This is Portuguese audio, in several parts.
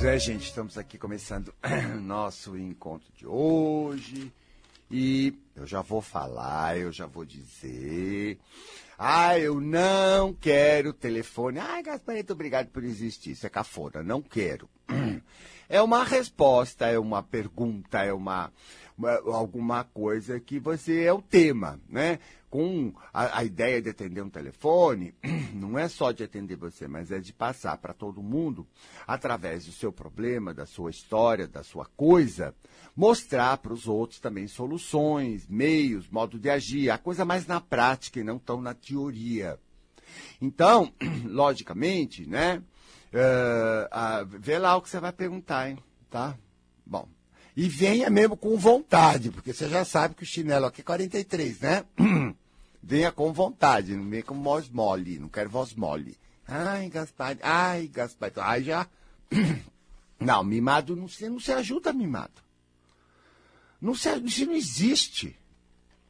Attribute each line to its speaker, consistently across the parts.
Speaker 1: Pois é, gente, estamos aqui começando nosso encontro de hoje. E eu já vou falar, eu já vou dizer. Ah, eu não quero telefone. Ai, Gasparito, obrigado por existir. Isso é cafona, não quero. É uma resposta, é uma pergunta, é uma, uma alguma coisa que você é o tema, né? Com a, a ideia de atender um telefone, não é só de atender você, mas é de passar para todo mundo, através do seu problema, da sua história, da sua coisa, mostrar para os outros também soluções, meios, modo de agir, a coisa mais na prática e não tão na teoria. Então, logicamente, né? Uh, uh, vê lá o que você vai perguntar, hein? Tá? Bom. E venha mesmo com vontade, porque você já sabe que o chinelo aqui é 43, né? venha com vontade, não venha com voz mole, não quero voz mole. Ai, Gaspar, ai, Gaspar, ai já. não, mimado não se, não se ajuda, mimado. Não se, isso não existe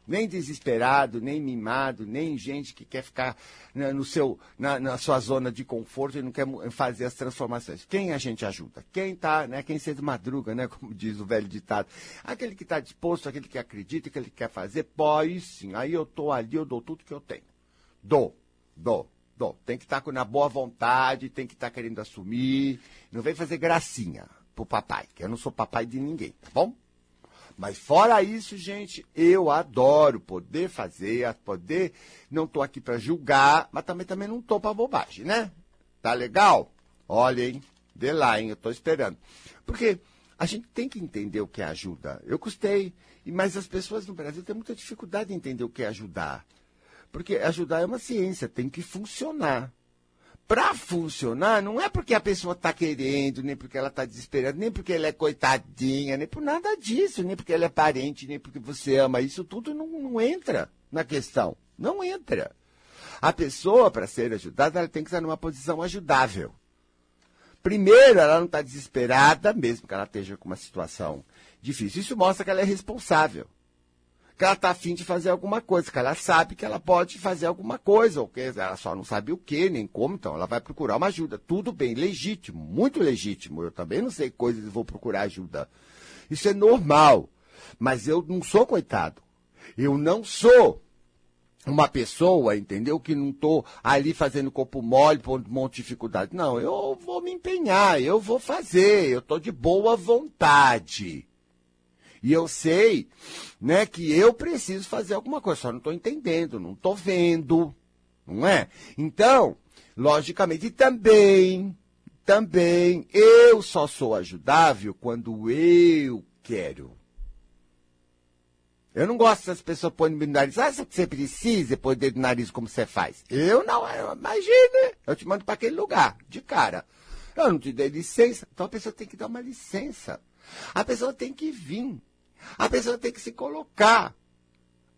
Speaker 1: nem desesperado, nem mimado, nem gente que quer ficar né, no seu, na, na, sua zona de conforto e não quer fazer as transformações. Quem a gente ajuda? Quem está, né, quem cedo madruga, né, como diz o velho ditado. Aquele que está disposto, aquele que acredita, aquele que quer fazer, pode sim. Aí eu estou ali, eu dou tudo que eu tenho. Dou, dou. Dou. Tem que estar tá na boa vontade, tem que estar tá querendo assumir. Não vem fazer gracinha pro papai, que eu não sou papai de ninguém, tá bom? Mas fora isso, gente, eu adoro poder fazer, poder. Não estou aqui para julgar, mas também, também não estou para bobagem, né? Tá legal? Olha, hein? Vê lá, hein? Eu estou esperando. Porque a gente tem que entender o que é ajuda. Eu custei, mas as pessoas no Brasil têm muita dificuldade em entender o que é ajudar. Porque ajudar é uma ciência, tem que funcionar para funcionar, não é porque a pessoa está querendo, nem porque ela está desesperada, nem porque ela é coitadinha, nem por nada disso, nem porque ela é parente, nem porque você ama. Isso tudo não, não entra na questão. Não entra. A pessoa, para ser ajudada, ela tem que estar numa posição ajudável. Primeiro, ela não está desesperada, mesmo que ela esteja com uma situação difícil. Isso mostra que ela é responsável que ela está afim de fazer alguma coisa, que ela sabe que ela pode fazer alguma coisa, ou que ela só não sabe o que, nem como, então ela vai procurar uma ajuda. Tudo bem, legítimo, muito legítimo. Eu também não sei coisas e vou procurar ajuda. Isso é normal. Mas eu não sou coitado. Eu não sou uma pessoa, entendeu? Que não estou ali fazendo corpo mole, por um monte de dificuldade. Não, eu vou me empenhar, eu vou fazer, eu estou de boa vontade. E eu sei, né, que eu preciso fazer alguma coisa, só não estou entendendo, não estou vendo, não é? Então, logicamente, também, também, eu só sou ajudável quando eu quero. Eu não gosto das pessoas põem no nariz. Ah, você precisa pôr o dedo no nariz como você faz. Eu não, imagine. Eu te mando para aquele lugar, de cara. Eu não te dei licença. Então a pessoa tem que dar uma licença. A pessoa tem que vir. A pessoa tem que se colocar.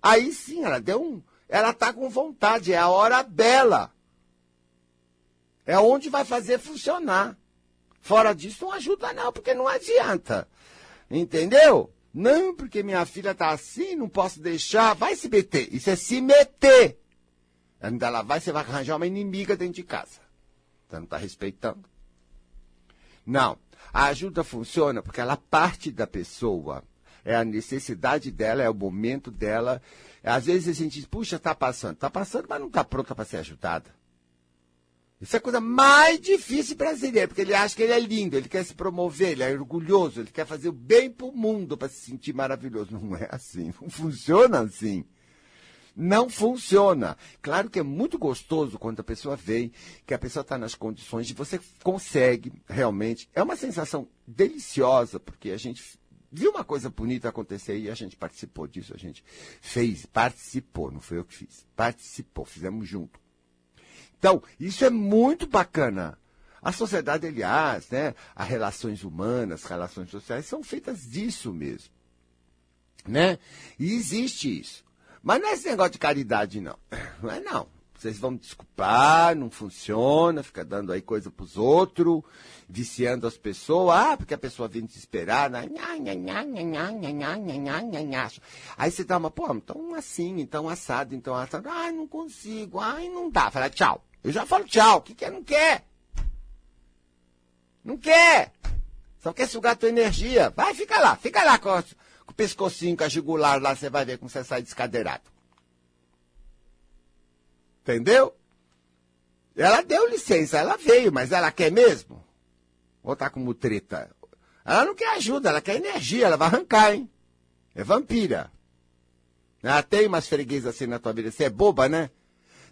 Speaker 1: Aí sim, ela deu um. Ela está com vontade, é a hora dela. É onde vai fazer funcionar. Fora disso, não ajuda, não, porque não adianta. Entendeu? Não, porque minha filha está assim, não posso deixar. Vai se meter. Isso é se meter. Ainda ela vai, você vai arranjar uma inimiga dentro de casa. Você não está respeitando. Não. A ajuda funciona porque ela parte da pessoa é a necessidade dela, é o momento dela. Às vezes a gente diz, puxa, está passando. Está passando, mas não está pronta para ser ajudada. Isso é a coisa mais difícil brasileiro, porque ele acha que ele é lindo, ele quer se promover, ele é orgulhoso, ele quer fazer o bem para o mundo para se sentir maravilhoso. Não é assim, não funciona assim. Não funciona. Claro que é muito gostoso quando a pessoa vem, que a pessoa está nas condições de você consegue realmente. É uma sensação deliciosa, porque a gente viu uma coisa bonita acontecer e a gente participou disso, a gente fez, participou, não foi eu que fiz, participou, fizemos junto. Então, isso é muito bacana. A sociedade, aliás, né, as relações humanas, as relações sociais são feitas disso mesmo. Né? E existe isso. Mas não é esse negócio de caridade, não. Não é não. Vocês vão me desculpar, não funciona, fica dando aí coisa para os outros, viciando as pessoas. Ah, porque a pessoa vem desesperada. Aí você dá uma, pô, então assim, então assado, então assado. Ai, não consigo, ai, não dá. Fala tchau. Eu já falo tchau. O que quer? Não quer. Não quer. Só quer sugar tua energia. Vai, fica lá, fica lá com, com o pescocinho, com a jugular lá, você vai ver como você sai descadeirado. Entendeu? Ela deu licença, ela veio, mas ela quer mesmo? Ou tá como treta? Ela não quer ajuda, ela quer energia, ela vai arrancar, hein? É vampira. Ela tem umas freguesas assim na tua vida. Você é boba, né?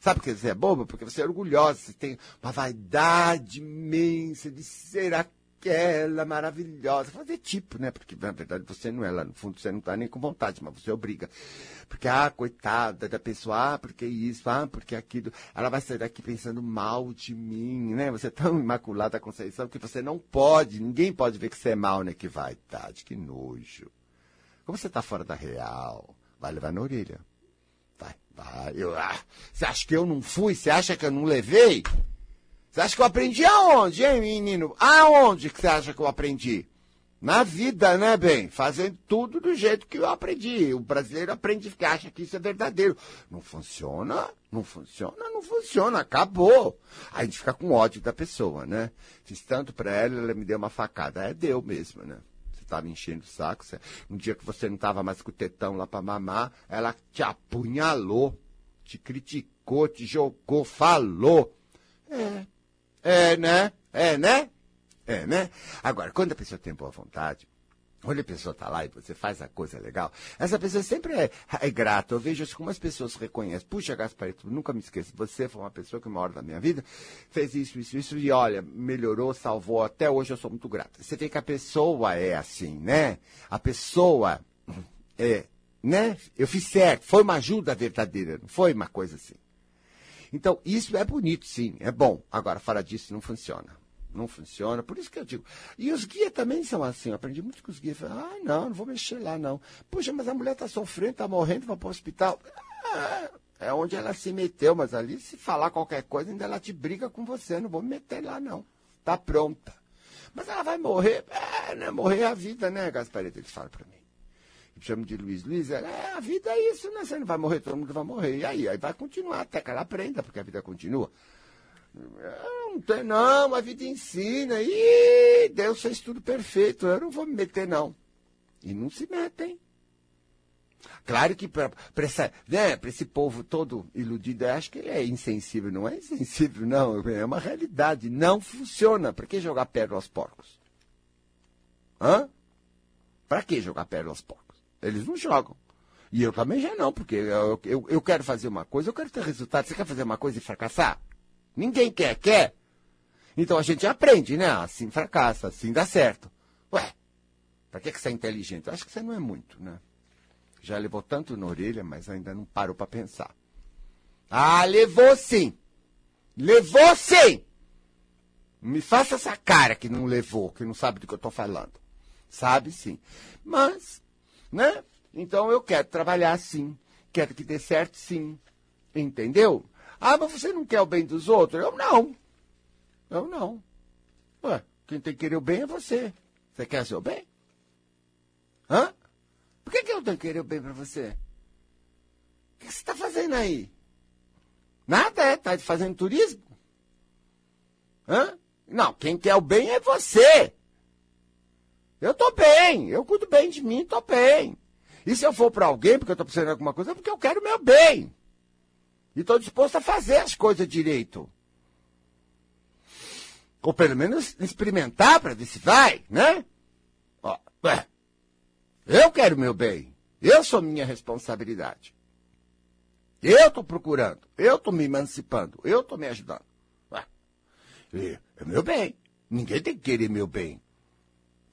Speaker 1: Sabe por que você é boba? Porque você é orgulhosa, você tem uma vaidade imensa de ser aquela maravilhosa. Fazer tipo, né? Porque na verdade você não é lá no fundo, você não está nem com vontade, mas você obriga. Porque, ah, coitada da pessoa, ah, porque isso, ah, porque aquilo. Ela vai sair daqui pensando mal de mim, né? Você é tão imaculada Conceição que você não pode, ninguém pode ver que você é mal, né? Que vaidade, que nojo. Como você está fora da real, vai levar na orelha. Vai, vai. Eu, ah, você acha que eu não fui? Você acha que eu não levei? Você acha que eu aprendi aonde, hein, menino? Aonde que você acha que eu aprendi? Na vida, né, bem? Fazendo tudo do jeito que eu aprendi. O brasileiro aprende que acha que isso é verdadeiro. Não funciona, não funciona, não funciona, acabou. Aí a gente fica com ódio da pessoa, né? Fiz tanto pra ela, ela me deu uma facada. É, deu mesmo, né? Você tava enchendo o saco. Um dia que você não tava mais com o tetão lá pra mamar, ela te apunhalou, te criticou, te jogou, falou. É, é, né? É, né? É, né? Agora, quando a pessoa tem boa vontade, quando a pessoa está lá e você faz a coisa legal, essa pessoa sempre é, é grata. Eu vejo como as pessoas reconhecem. Puxa, Gasparito, nunca me esqueço. Você foi uma pessoa que, uma hora da minha vida, fez isso, isso, isso, e olha, melhorou, salvou. Até hoje eu sou muito grata. Você vê que a pessoa é assim, né? A pessoa é, né? Eu fiz certo. Foi uma ajuda verdadeira, não foi uma coisa assim. Então, isso é bonito, sim, é bom. Agora, fora disso, não funciona. Não funciona, por isso que eu digo. E os guias também são assim. Eu aprendi muito com os guias. Ah, não, não vou mexer lá, não. Puxa, mas a mulher está sofrendo, está morrendo, vai para o hospital. É, é onde ela se meteu, mas ali, se falar qualquer coisa, ainda ela te briga com você. Não vou me meter lá, não. Está pronta. Mas ela vai morrer. É, né? Morrer é a vida, né, Gasparito? Eles falam para mim chamo de Luiz Luiz, é, a vida é isso, né? Você não vai morrer, todo mundo vai morrer. E aí? Aí vai continuar até que ela aprenda, porque a vida continua. Não tem, não, a vida ensina. E Deus fez tudo perfeito. Eu não vou me meter, não. E não se metem. Claro que para né, esse povo todo iludido, eu acho que ele é insensível. Não é insensível, não. É uma realidade. Não funciona. Para que jogar pérola aos porcos? Hã? Para que jogar pérola aos porcos? Eles não jogam. E eu também já não, porque eu, eu, eu, quero fazer uma coisa, eu quero ter resultado. Você quer fazer uma coisa e fracassar? Ninguém quer, quer? Então a gente aprende, né? Assim fracassa, assim dá certo. Ué, pra que, que você é inteligente? Eu acho que você não é muito, né? Já levou tanto na orelha, mas ainda não parou para pensar. Ah, levou sim! Levou sim! Me faça essa cara que não levou, que não sabe do que eu estou falando. Sabe sim. Mas né? Então eu quero trabalhar sim, quero que dê certo sim, entendeu? Ah, mas você não quer o bem dos outros? Eu não. Eu não. Ué, quem tem que querer o bem é você. Você quer seu bem? Hã? Por que, que eu tenho que querer o bem para você? O que você está fazendo aí? Nada é? Está fazendo turismo? Hã? Não, quem quer o bem é você. Eu tô bem, eu cuido bem de mim, tô bem. E se eu for para alguém porque eu tô precisando de alguma coisa, é porque eu quero o meu bem. E estou disposto a fazer as coisas direito. Ou pelo menos experimentar para ver se vai, né? Ó, ué, eu quero o meu bem. Eu sou minha responsabilidade. Eu estou procurando. Eu estou me emancipando. Eu estou me ajudando. Ué, é meu bem. Ninguém tem que querer meu bem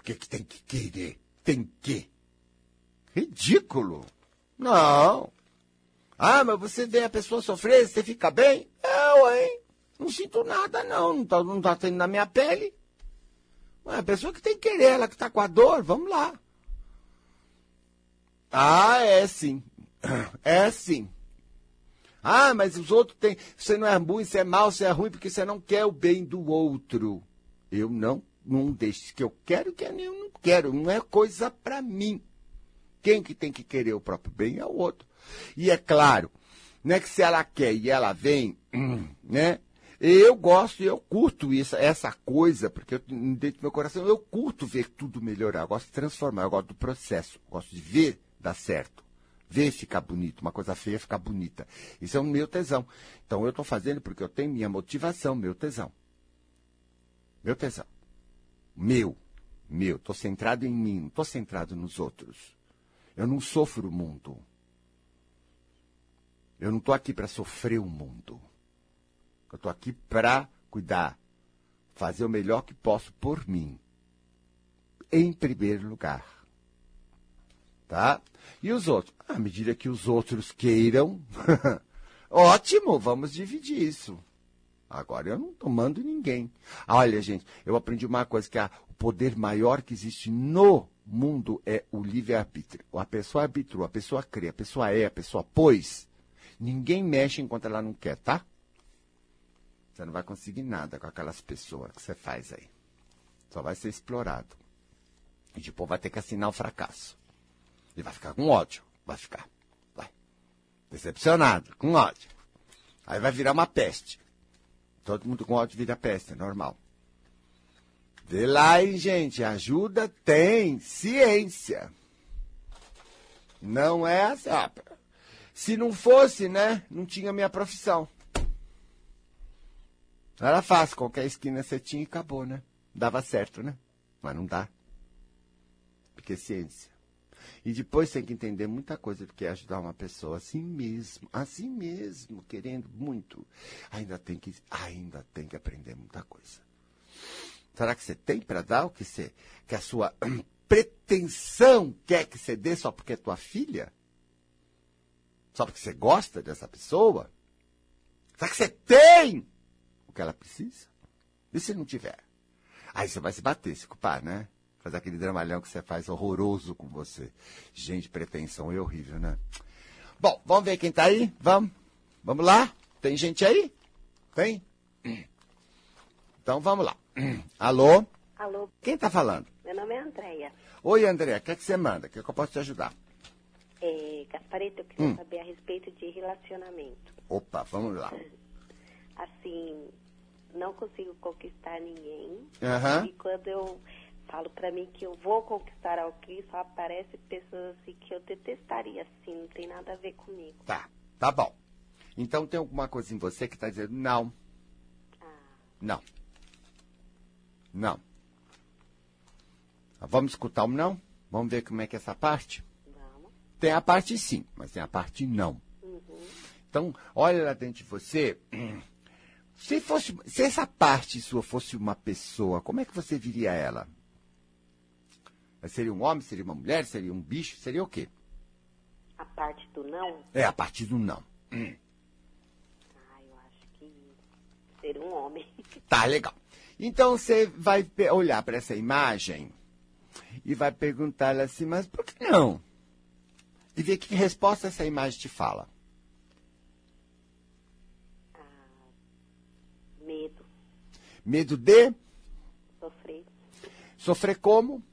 Speaker 1: que, que tem que querer? Tem que. Ridículo. Não. Ah, mas você vê a pessoa sofrer, você fica bem? Eu, hein? Não sinto nada, não. Não está não tá tendo na minha pele. Mas a pessoa que tem que querer, ela que está com a dor, vamos lá. Ah, é sim. É sim. Ah, mas os outros têm. Você não é ruim, você é mal, você é ruim porque você não quer o bem do outro. Eu não num destes que eu quero que eu não quero. Não é coisa para mim. Quem que tem que querer o próprio bem é o outro. E é claro, não é que se ela quer e ela vem, né? Eu gosto eu curto isso, essa coisa, porque eu, dentro do meu coração eu curto ver tudo melhorar. Eu gosto de transformar, eu gosto do processo, eu gosto de ver dar certo. Ver ficar bonito, uma coisa feia ficar bonita. Isso é o meu tesão. Então eu estou fazendo porque eu tenho minha motivação, meu tesão. Meu tesão. Meu. Meu. Estou centrado em mim, não estou centrado nos outros. Eu não sofro o mundo. Eu não estou aqui para sofrer o mundo. Eu estou aqui para cuidar, fazer o melhor que posso por mim. Em primeiro lugar. Tá? E os outros? À medida que os outros queiram, ótimo, vamos dividir isso. Agora eu não estou mando ninguém. Olha, gente, eu aprendi uma coisa que é o poder maior que existe no mundo é o livre-arbítrio. A pessoa arbitrou, a pessoa crê, a pessoa é, a pessoa pôs. Ninguém mexe enquanto ela não quer, tá? Você não vai conseguir nada com aquelas pessoas que você faz aí. Só vai ser explorado. E depois vai ter que assinar o fracasso. E vai ficar com ódio. Vai ficar. Vai. Decepcionado, com ódio. Aí vai virar uma peste. Todo mundo com ódio vira peste, é normal. Vê lá, hein, gente. Ajuda tem ciência. Não é assim. Se não fosse, né? Não tinha minha profissão. Era fácil, qualquer esquina você tinha e acabou, né? Dava certo, né? Mas não dá. Porque é ciência. E depois tem que entender muita coisa do que é ajudar uma pessoa assim mesmo, assim mesmo, querendo muito. Ainda tem que, ainda tem que aprender muita coisa. Será que você tem para dar o que você, que a sua pretensão quer que você dê só porque é tua filha? Só porque você gosta dessa pessoa? Será que você tem que ela precisa. E se não tiver? Aí você vai se bater, se culpar, né? Fazer aquele dramalhão que você faz horroroso com você. Gente, pretensão é horrível, né? Bom, vamos ver quem tá aí? Vamos? Vamos lá? Tem gente aí? Tem? Então vamos lá. Alô?
Speaker 2: Alô?
Speaker 1: Quem tá falando?
Speaker 2: Meu nome é Andréia.
Speaker 1: Oi, Andréia. O que, é que você manda? O que, é que eu posso te ajudar?
Speaker 2: É, Gaspareto, eu queria hum. saber a respeito de relacionamento.
Speaker 1: Opa, vamos lá.
Speaker 2: Assim, não consigo conquistar ninguém.
Speaker 1: Uhum.
Speaker 2: E quando eu falo para mim que eu vou conquistar alguém, só aparece pessoas assim que eu detestaria, assim, não tem nada a ver comigo.
Speaker 1: Tá, tá bom. Então tem alguma coisa em você que está dizendo não.
Speaker 2: Ah.
Speaker 1: Não. Não. Vamos escutar o não? Vamos ver como é que é essa parte?
Speaker 2: Vamos.
Speaker 1: Tem a parte sim, mas tem a parte não.
Speaker 2: Uhum.
Speaker 1: Então, olha lá dentro de você. Se, fosse, se essa parte sua fosse uma pessoa, como é que você viria ela? Seria um homem, seria uma mulher, seria um bicho, seria o quê?
Speaker 2: A parte do não?
Speaker 1: É, a parte do não.
Speaker 2: Hum. Ah, eu acho que seria um homem.
Speaker 1: Tá, legal. Então você vai olhar para essa imagem e vai perguntar assim, mas por que não? E ver que resposta essa imagem te fala. Medo de?
Speaker 2: Sofrer.
Speaker 1: Sofrer como?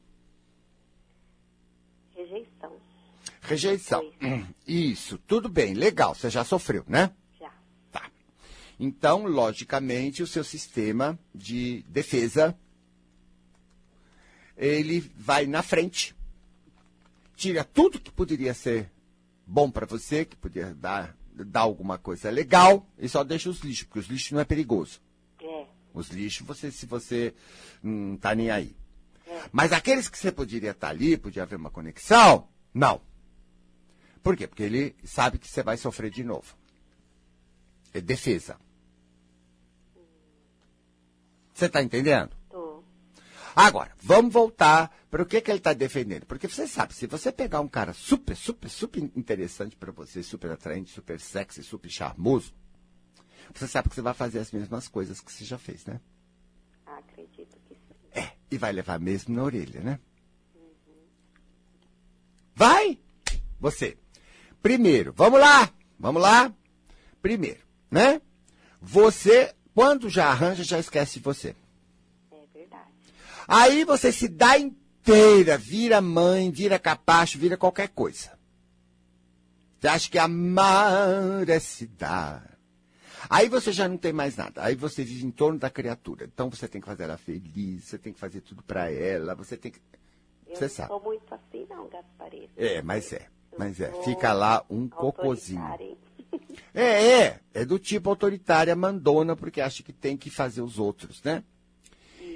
Speaker 2: Rejeição.
Speaker 1: Rejeição. Hum, isso, tudo bem, legal. Você já sofreu, né?
Speaker 2: Já.
Speaker 1: Tá. Então, logicamente, o seu sistema de defesa ele vai na frente, tira tudo que poderia ser bom para você, que poderia dar, dar alguma coisa legal, e só deixa os lixos, porque os lixos não é perigoso. Os lixos, você, se você não tá nem aí.
Speaker 2: É.
Speaker 1: Mas aqueles que você poderia estar tá ali, podia haver uma conexão, não. Por quê? Porque ele sabe que você vai sofrer de novo. É defesa. Você está entendendo?
Speaker 2: Tô.
Speaker 1: Agora, vamos voltar para o que, que ele está defendendo. Porque você sabe, se você pegar um cara super, super, super interessante para você, super atraente, super sexy, super charmoso, você sabe que você vai fazer as mesmas coisas que você já fez, né?
Speaker 2: Acredito que sim.
Speaker 1: É, e vai levar mesmo na orelha, né? Uhum. Vai! Você. Primeiro, vamos lá! Vamos lá! Primeiro, né? Você, quando já arranja, já esquece de você.
Speaker 2: É verdade.
Speaker 1: Aí você se dá inteira, vira mãe, vira capacho, vira qualquer coisa. Você acha que amar é se dar Aí você já não tem mais nada. Aí você vive em torno da criatura. Então você tem que fazer ela feliz, você tem que fazer tudo para ela, você tem que.
Speaker 2: Eu
Speaker 1: Você
Speaker 2: não
Speaker 1: sabe.
Speaker 2: sou muito assim, não, Gasparito.
Speaker 1: É, mas é. Mas é. Fica lá um
Speaker 2: hein?
Speaker 1: É, é. É do tipo autoritária, mandona, porque acha que tem que fazer os outros, né?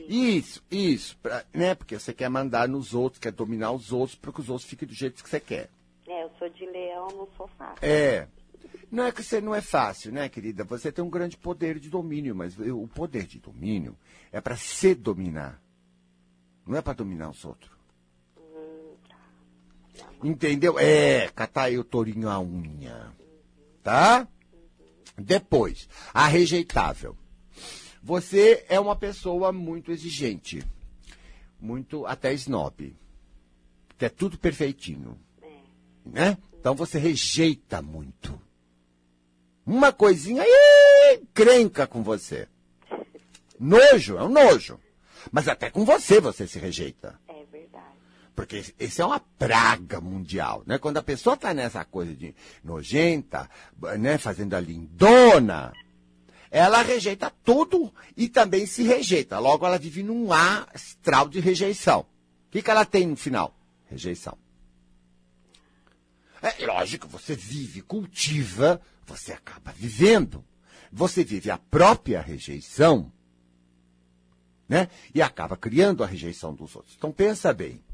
Speaker 1: Isso, isso. pra- né? Porque você quer mandar nos outros, quer dominar os outros, para que os outros fiquem do jeito que você quer.
Speaker 2: É, eu sou de leão, não sou fácil.
Speaker 1: É. Não é que você não é fácil, né, querida? Você tem um grande poder de domínio, mas o poder de domínio é para se dominar. Não é para dominar os outros. Entendeu? É, catar aí o tourinho a unha. Tá? Depois, a rejeitável. Você é uma pessoa muito exigente. Muito até snob. Que é tudo perfeitinho
Speaker 2: É.
Speaker 1: né? Então você rejeita muito. Uma coisinha aí crenca com você. Nojo, é um nojo. Mas até com você você se rejeita. Porque esse é uma praga mundial, né? Quando a pessoa está nessa coisa de nojenta, né, fazendo a lindona, ela rejeita tudo e também se rejeita. Logo ela vive num astral de rejeição. O que, que ela tem no final? Rejeição. É lógico, você vive, cultiva, você acaba vivendo. Você vive a própria rejeição, né? E acaba criando a rejeição dos outros. Então pensa bem.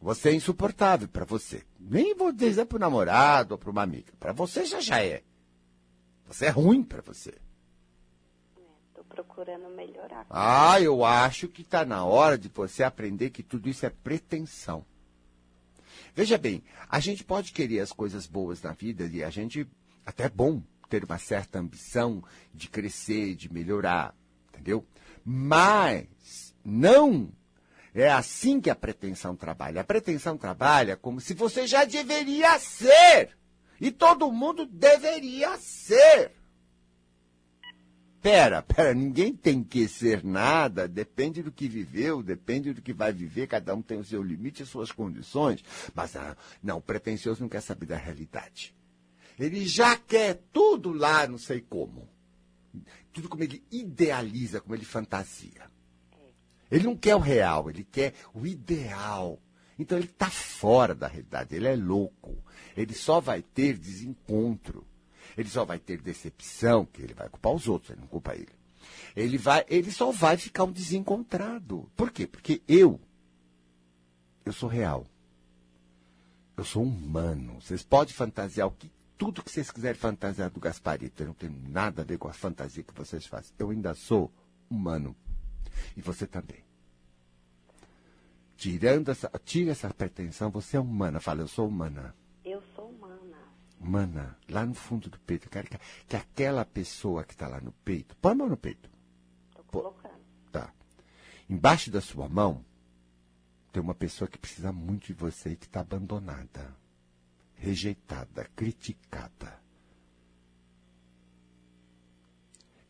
Speaker 1: Você é insuportável para você. Nem vou dizer para o namorado ou para uma amiga. Para você já já é. Você é ruim para você.
Speaker 2: Estou procurando melhorar.
Speaker 1: Ah, eu acho que está na hora de você aprender que tudo isso é pretensão. Veja bem, a gente pode querer as coisas boas na vida e a gente até é bom ter uma certa ambição de crescer, de melhorar, entendeu? Mas não é assim que a pretensão trabalha. A pretensão trabalha como se você já deveria ser. E todo mundo deveria ser. Pera, pera, ninguém tem que ser nada, depende do que viveu, depende do que vai viver, cada um tem o seu limite e suas condições. Mas ah, não, o pretensioso não quer saber da realidade. Ele já quer tudo lá, não sei como. Tudo como ele idealiza, como ele fantasia. Ele não quer o real, ele quer o ideal. Então ele está fora da realidade, ele é louco. Ele só vai ter desencontro. Ele só vai ter decepção, que ele vai culpar os outros, ele não culpa ele. Ele, vai, ele só vai ficar um desencontrado. Por quê? Porque eu, eu sou real. Eu sou humano. Vocês podem fantasiar o que, tudo que vocês quiserem fantasiar do Gasparito. Eu não tenho nada a ver com a fantasia que vocês fazem. Eu ainda sou humano. E você também. Tirando essa, tira essa pretensão, você é humana. Fala, eu sou humana.
Speaker 2: Eu sou humana.
Speaker 1: Mana, lá no fundo do peito, eu quero que, que aquela pessoa que está lá no peito, põe a mão no peito, Pô.
Speaker 2: colocando.
Speaker 1: tá? Embaixo da sua mão tem uma pessoa que precisa muito de você e que está abandonada, rejeitada, criticada.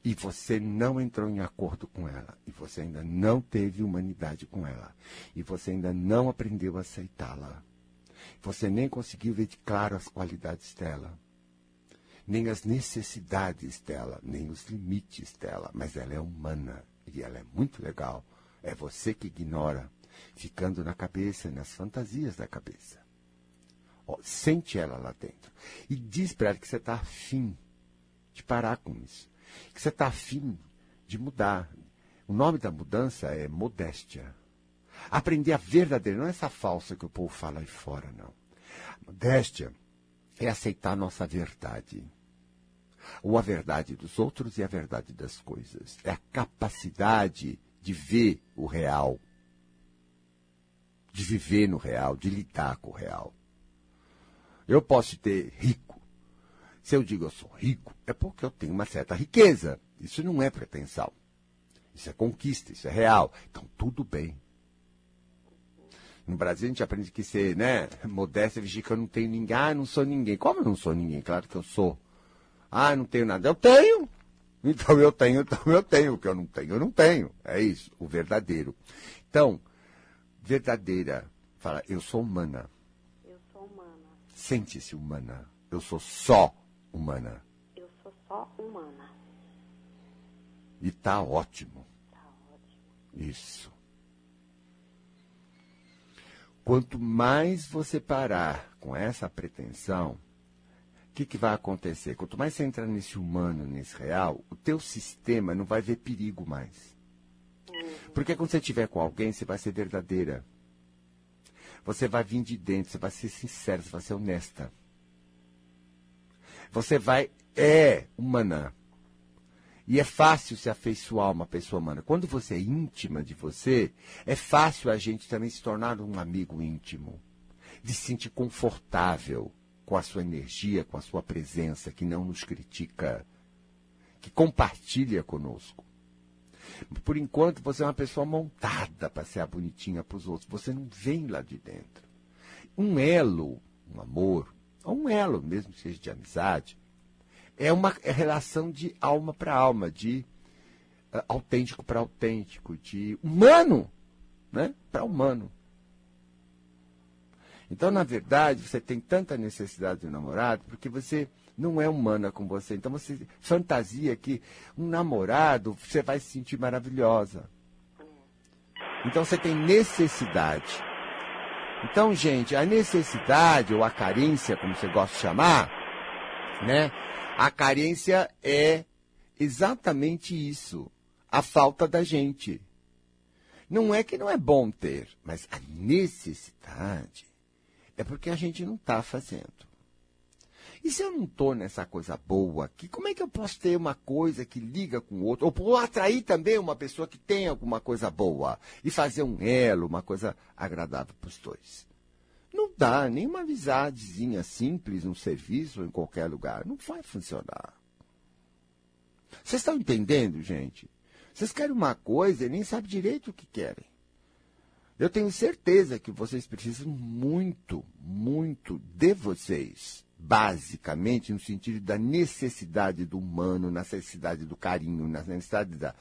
Speaker 1: E você não entrou em acordo com ela. E você ainda não teve humanidade com ela. E você ainda não aprendeu a aceitá-la. Você nem conseguiu ver de claro as qualidades dela, nem as necessidades dela, nem os limites dela. Mas ela é humana e ela é muito legal. É você que ignora, ficando na cabeça, nas fantasias da cabeça. Sente ela lá dentro e diz para ela que você está afim de parar com isso, que você está afim de mudar. O nome da mudança é modéstia. Aprender a verdadeira, não essa falsa que o povo fala aí fora, não. Modéstia é aceitar a nossa verdade. Ou a verdade dos outros e a verdade das coisas. É a capacidade de ver o real. De viver no real, de lidar com o real. Eu posso ter rico. Se eu digo eu sou rico, é porque eu tenho uma certa riqueza. Isso não é pretensão. Isso é conquista, isso é real. Então, tudo bem. No Brasil a gente aprende que ser, né, modéstia, vigir que eu não tenho ninguém. Ah, não sou ninguém. Como eu não sou ninguém? Claro que eu sou. Ah, não tenho nada. Eu tenho. Então eu tenho, então eu tenho. O que eu não tenho, eu não tenho. É isso, o verdadeiro. Então, verdadeira, fala, eu sou humana.
Speaker 2: Eu sou humana.
Speaker 1: Sente-se humana. Eu sou só humana.
Speaker 2: Eu sou Só humana.
Speaker 1: E tá ótimo.
Speaker 2: Tá ótimo.
Speaker 1: Isso. Quanto mais você parar com essa pretensão, o que, que vai acontecer? Quanto mais você entrar nesse humano, nesse real, o teu sistema não vai ver perigo mais. Porque quando você estiver com alguém, você vai ser verdadeira. Você vai vir de dentro, você vai ser sincera, você vai ser honesta. Você vai. É humana. E é fácil se afeiçoar uma pessoa humana. Quando você é íntima de você, é fácil a gente também se tornar um amigo íntimo. De se sentir confortável com a sua energia, com a sua presença, que não nos critica, que compartilha conosco. Por enquanto, você é uma pessoa montada para ser a bonitinha para os outros. Você não vem lá de dentro. Um elo, um amor, ou um elo, mesmo que seja de amizade, é uma é relação de alma para alma, de uh, autêntico para autêntico, de humano né, para humano. Então, na verdade, você tem tanta necessidade de um namorado porque você não é humana com você. Então, você fantasia que um namorado você vai se sentir maravilhosa. Então, você tem necessidade. Então, gente, a necessidade ou a carência, como você gosta de chamar, né? A carência é exatamente isso, a falta da gente. Não é que não é bom ter, mas a necessidade é porque a gente não está fazendo. E se eu não estou nessa coisa boa aqui, como é que eu posso ter uma coisa que liga com o outro? Ou atrair também uma pessoa que tem alguma coisa boa e fazer um elo, uma coisa agradável para os dois. Não dá, nem uma amizadezinha simples num serviço ou em qualquer lugar. Não vai funcionar. Vocês estão entendendo, gente? Vocês querem uma coisa e nem sabem direito o que querem. Eu tenho certeza que vocês precisam muito, muito de vocês. Basicamente, no sentido da necessidade do humano, na necessidade do carinho, na necessidade da,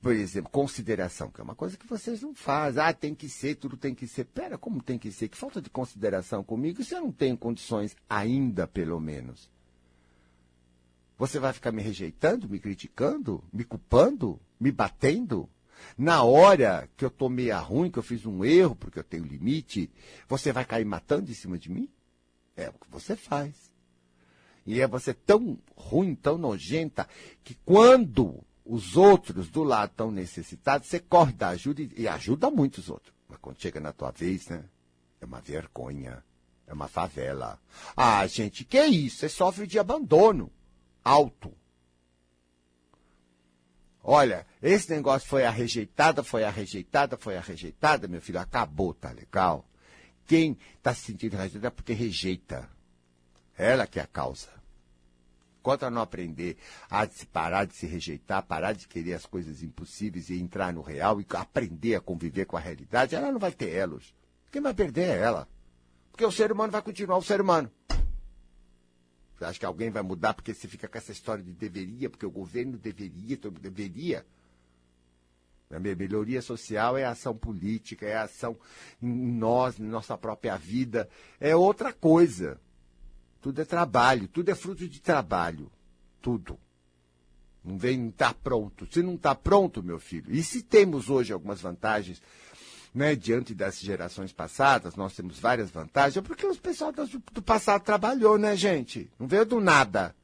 Speaker 1: por exemplo, consideração, que é uma coisa que vocês não fazem. Ah, tem que ser, tudo tem que ser. Pera, como tem que ser? Que falta de consideração comigo se eu não tenho condições ainda, pelo menos. Você vai ficar me rejeitando, me criticando, me culpando, me batendo? Na hora que eu tomei a ruim, que eu fiz um erro, porque eu tenho limite, você vai cair matando em cima de mim? É o que você faz. E é você tão ruim, tão nojenta, que quando os outros do lado estão necessitados, você corre da ajuda e, ajuda muito os outros. Mas quando chega na tua vez, né? É uma vergonha. É uma favela. Ah, gente, que isso? Você sofre de abandono. Alto. Olha, esse negócio foi a rejeitada, foi a rejeitada, foi a rejeitada, meu filho, acabou, tá legal? Quem está se sentindo rejeitada é porque rejeita. Ela que é a causa. Enquanto ela não aprender a parar de se rejeitar, parar de querer as coisas impossíveis e entrar no real e aprender a conviver com a realidade, ela não vai ter elos. Quem vai perder é ela. Porque o ser humano vai continuar o ser humano. Você acha que alguém vai mudar porque você fica com essa história de deveria, porque o governo deveria, todo deveria? A melhoria social é ação política, é ação em nós, em nossa própria vida. É outra coisa. Tudo é trabalho, tudo é fruto de trabalho. Tudo. Não vem estar tá pronto. Se não está pronto, meu filho. E se temos hoje algumas vantagens, né, diante das gerações passadas, nós temos várias vantagens, é porque o pessoal do passado trabalhou, né, gente? Não veio do nada.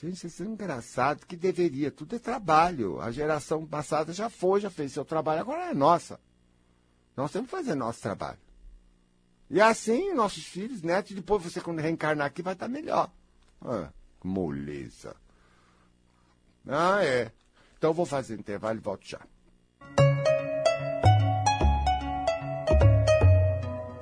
Speaker 1: Gente, isso é engraçado que deveria. Tudo é trabalho. A geração passada já foi, já fez seu trabalho, agora é nossa. Nós temos que fazer nosso trabalho. E assim, nossos filhos, netos, depois você, quando reencarnar aqui, vai estar melhor. Ah, moleza. Ah, é. Então vou fazer intervalo e volto já.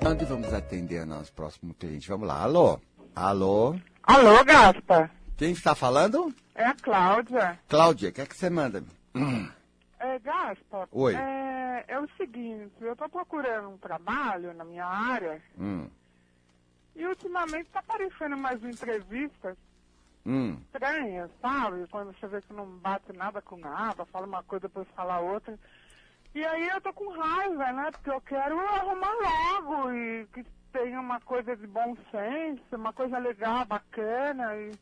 Speaker 1: Onde vamos atender a nosso próximo cliente? Vamos lá. Alô? Alô?
Speaker 3: Alô, Gaspa?
Speaker 1: Quem está falando?
Speaker 3: É a Cláudia.
Speaker 1: Cláudia, o que é que você manda? Hum.
Speaker 3: É, Gaspa.
Speaker 1: Oi.
Speaker 3: É, é o seguinte, eu estou procurando um trabalho na minha área
Speaker 1: Hum.
Speaker 3: e ultimamente está aparecendo mais entrevistas
Speaker 1: Hum.
Speaker 3: estranhas, sabe? Quando você vê que não bate nada com nada, fala uma coisa depois fala outra. E aí eu tô com raiva, né? Porque eu quero arrumar logo e que tem uma coisa de bom senso, uma coisa legal, bacana, e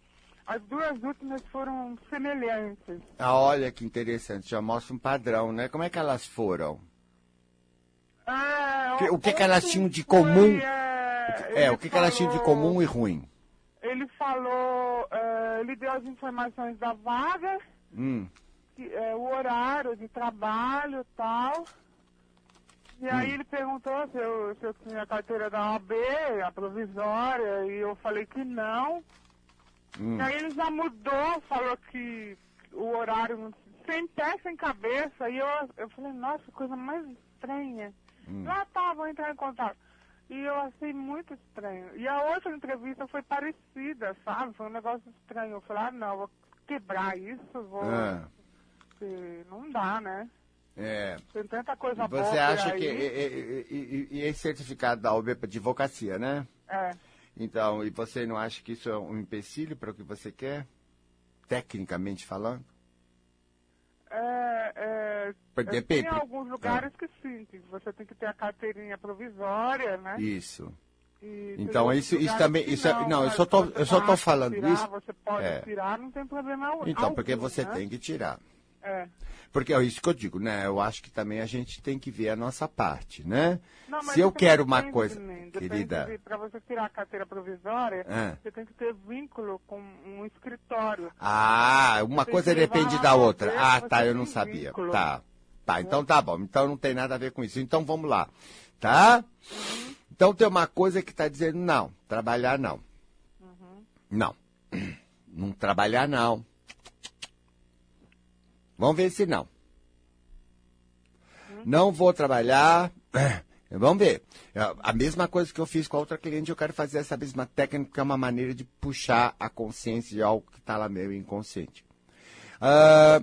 Speaker 3: as duas últimas foram semelhantes.
Speaker 1: Ah, olha que interessante, já mostra um padrão, né? Como é que elas foram?
Speaker 3: É,
Speaker 1: Que- o que que elas tinham de
Speaker 3: foi,
Speaker 1: comum?
Speaker 3: é,
Speaker 1: É,
Speaker 3: ele
Speaker 1: o que, que elas tinham de
Speaker 3: falou-
Speaker 1: comum e ruim?
Speaker 3: Ele falou, é, ele deu as informações da vaga,
Speaker 1: Hum,
Speaker 3: que, é, o horário de trabalho e tal. E aí
Speaker 1: Hum.
Speaker 3: ele perguntou se eu, se eu tinha a carteira da OAB, a provisória, e eu falei que não.
Speaker 1: Hum.
Speaker 3: E aí ele já mudou, falou que o horário, sem pé, sem cabeça. E eu, eu falei, nossa, coisa mais estranha.
Speaker 1: Hum.
Speaker 3: Ah, tá, vou entrar em contato. E eu achei muito estranho. E a outra entrevista foi parecida, sabe? Foi um negócio estranho. Eu falei, ah, não, vou quebrar isso, vou...
Speaker 1: Ah,
Speaker 3: Não dá, né?
Speaker 1: é.
Speaker 3: Tem tanta coisa boa
Speaker 1: Você
Speaker 3: por
Speaker 1: acha que. E, e- e- e esse certificado da OAB é para advocacia, né?
Speaker 3: É.
Speaker 1: Então, e você não acha que isso é um empecilho para o que você quer? Tecnicamente falando?
Speaker 3: É, é,
Speaker 1: depende.
Speaker 3: Tem alguns lugares que sim, que você tem que ter a carteirinha provisória, né?
Speaker 1: Isso.
Speaker 3: E
Speaker 1: Então, isso- isso também- isso é- não, eu
Speaker 3: mas
Speaker 1: só tô- eu só tô falando
Speaker 3: tirar,
Speaker 1: isso-
Speaker 3: Você pode
Speaker 1: É.
Speaker 3: tirar, não tem problema algum.
Speaker 1: Então, porque você
Speaker 3: né?
Speaker 1: tem que tirar.
Speaker 3: É.
Speaker 1: Porque é isso que eu digo, né? Eu acho que também a gente tem que ver a nossa parte, né?
Speaker 3: Não,
Speaker 1: Se eu quero uma coisa, querida.
Speaker 3: Pra você tirar a carteira provisória,
Speaker 1: É.
Speaker 3: você tem que ter vínculo com um escritório.
Speaker 1: Ah, uma
Speaker 3: Tem
Speaker 1: coisa depende da outra.
Speaker 3: ver
Speaker 1: Ah, tá,
Speaker 3: você
Speaker 1: eu não sabia.
Speaker 3: vínculo.
Speaker 1: Tá. Tá, então tá bom. Então não tem nada a ver com isso. Então vamos lá. Tá? Então tem uma coisa que tá dizendo não, trabalhar não. Não. Não trabalhar não. Vamos ver se não. Não vou trabalhar. Vamos ver. A mesma coisa que eu fiz com a outra cliente, eu quero fazer essa mesma técnica, que é uma maneira de puxar a consciência de algo que está lá meio inconsciente. Ah,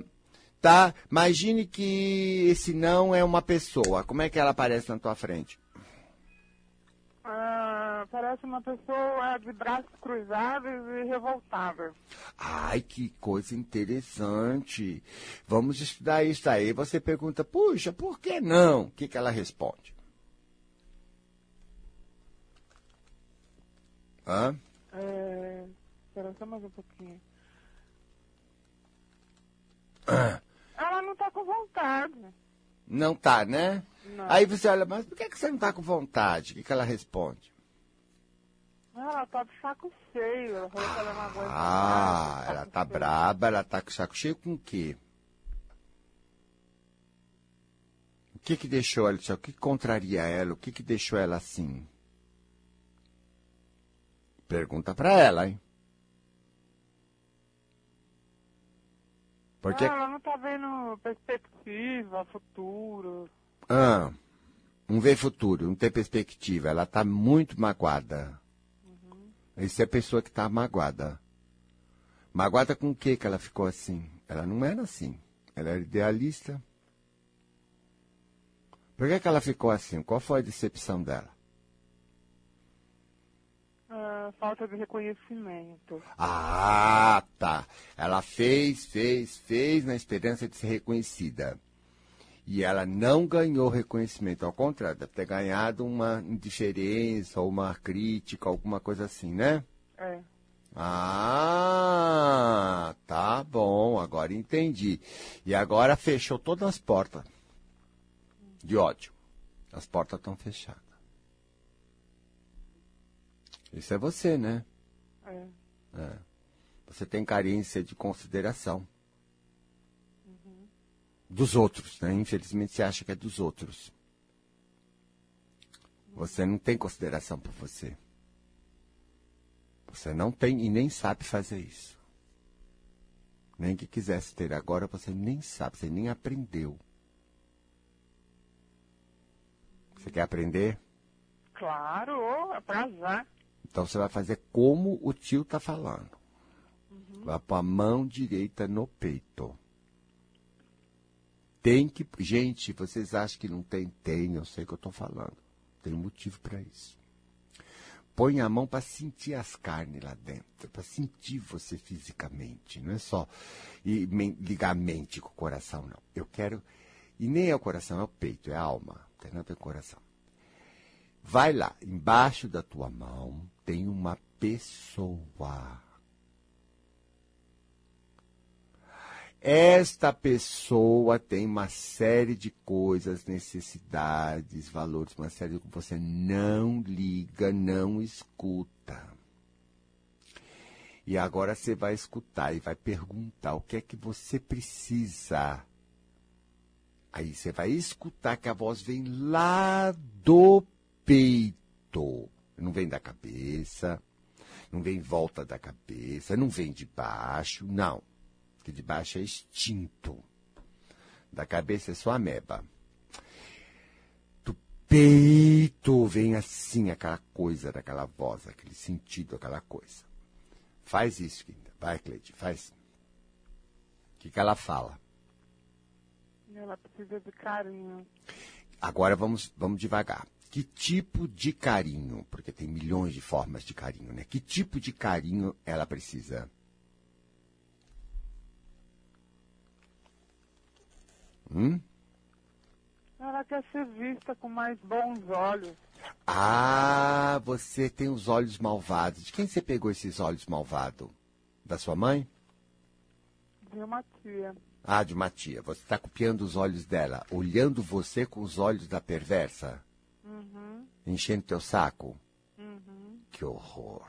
Speaker 1: tá? Imagine que esse não é uma pessoa. Como é que ela aparece na tua frente?
Speaker 3: Ah, parece uma pessoa de braços cruzados e revoltada.
Speaker 1: Ai, que coisa interessante. Vamos estudar isso aí. Você pergunta, puxa, por que não? O que, que ela responde? Hã?
Speaker 3: É... Espera só mais um pouquinho.
Speaker 1: Ah.
Speaker 3: Ela não tá com vontade.
Speaker 1: Não tá, né?
Speaker 3: Não.
Speaker 1: Aí você olha, mas por que, que você não tá com vontade? O que, que ela responde?
Speaker 3: Ela tá de saco cheio. Ela falou que ela não aguenta
Speaker 1: Ah,
Speaker 3: mais,
Speaker 1: ela tá
Speaker 3: cheio.
Speaker 1: braba, ela tá com saco cheio com o quê? O que que deixou ela, o que contraria ela? O que que deixou ela assim? Pergunta pra ela, hein? Porque,
Speaker 3: Ah, ela não tá vendo perspectiva, futuro.
Speaker 1: ah, não vê futuro, não tem perspectiva, ela tá muito magoada. Isso é pessoa que tá magoada. Magoada com o que que ela ficou assim? Ela não era assim. Ela era idealista. Por que, que ela ficou assim? Qual foi a decepção dela?
Speaker 3: Ah, falta de reconhecimento.
Speaker 1: Ah, tá. Ela fez, fez, fez na esperança de ser reconhecida. E ela não ganhou reconhecimento. Ao contrário, deve ter ganhado uma indiferença, ou uma crítica, alguma coisa assim, né?
Speaker 3: É.
Speaker 1: Ah, tá bom, agora entendi. E agora fechou todas as portas de ódio. As portas estão fechadas. Isso é você, né?
Speaker 3: É.
Speaker 1: É. Você tem carência de consideração. Dos outros, né? Infelizmente você acha que é dos outros. Você não tem consideração por você. Você não tem e nem sabe fazer isso. Nem que quisesse ter agora, você nem sabe, você nem aprendeu. Você quer aprender?
Speaker 3: Claro, é pra já.
Speaker 1: Então você vai fazer como o tio está falando. Vai pôr a mão direita no peito. Tem que. Gente, vocês acham que não tem? Tem, eu sei o que eu estou falando. Tem motivo para isso. Põe a mão para sentir as carnes lá dentro, para sentir você fisicamente. Não é só e, ligar a mente com o coração, não. Eu quero. E nem é o coração, é o peito, é a alma. Tem nada a ver com o coração. Vai lá, embaixo da tua mão tem uma pessoa. Esta pessoa tem uma série de coisas, necessidades, valores, uma série que você não liga, não escuta. E agora você vai escutar e vai perguntar o que é que você precisa. Aí você vai escutar que a voz vem lá do peito. Não vem da cabeça, não vem em volta da cabeça, não vem de baixo, não. Porque de baixo é extinto. Da cabeça é só ameba. Do peito vem assim aquela coisa daquela voz, aquele sentido, aquela coisa. Faz isso, querida. Vai, Cleide, faz. O que, que ela fala?
Speaker 3: Ela precisa de carinho.
Speaker 1: Agora vamos, vamos devagar. Que tipo de carinho? Porque tem milhões de formas de carinho, né? Que tipo de carinho ela precisa? Hum?
Speaker 3: Ela quer ser vista com mais bons olhos.
Speaker 1: Ah, você tem os olhos malvados. De quem você pegou esses olhos malvados? Da sua mãe?
Speaker 3: De uma tia.
Speaker 1: Ah, de uma tia. Você está copiando os olhos dela, olhando você com os olhos da perversa?
Speaker 3: Uhum,
Speaker 1: Enchendo teu saco?
Speaker 3: uhum.
Speaker 1: Que horror.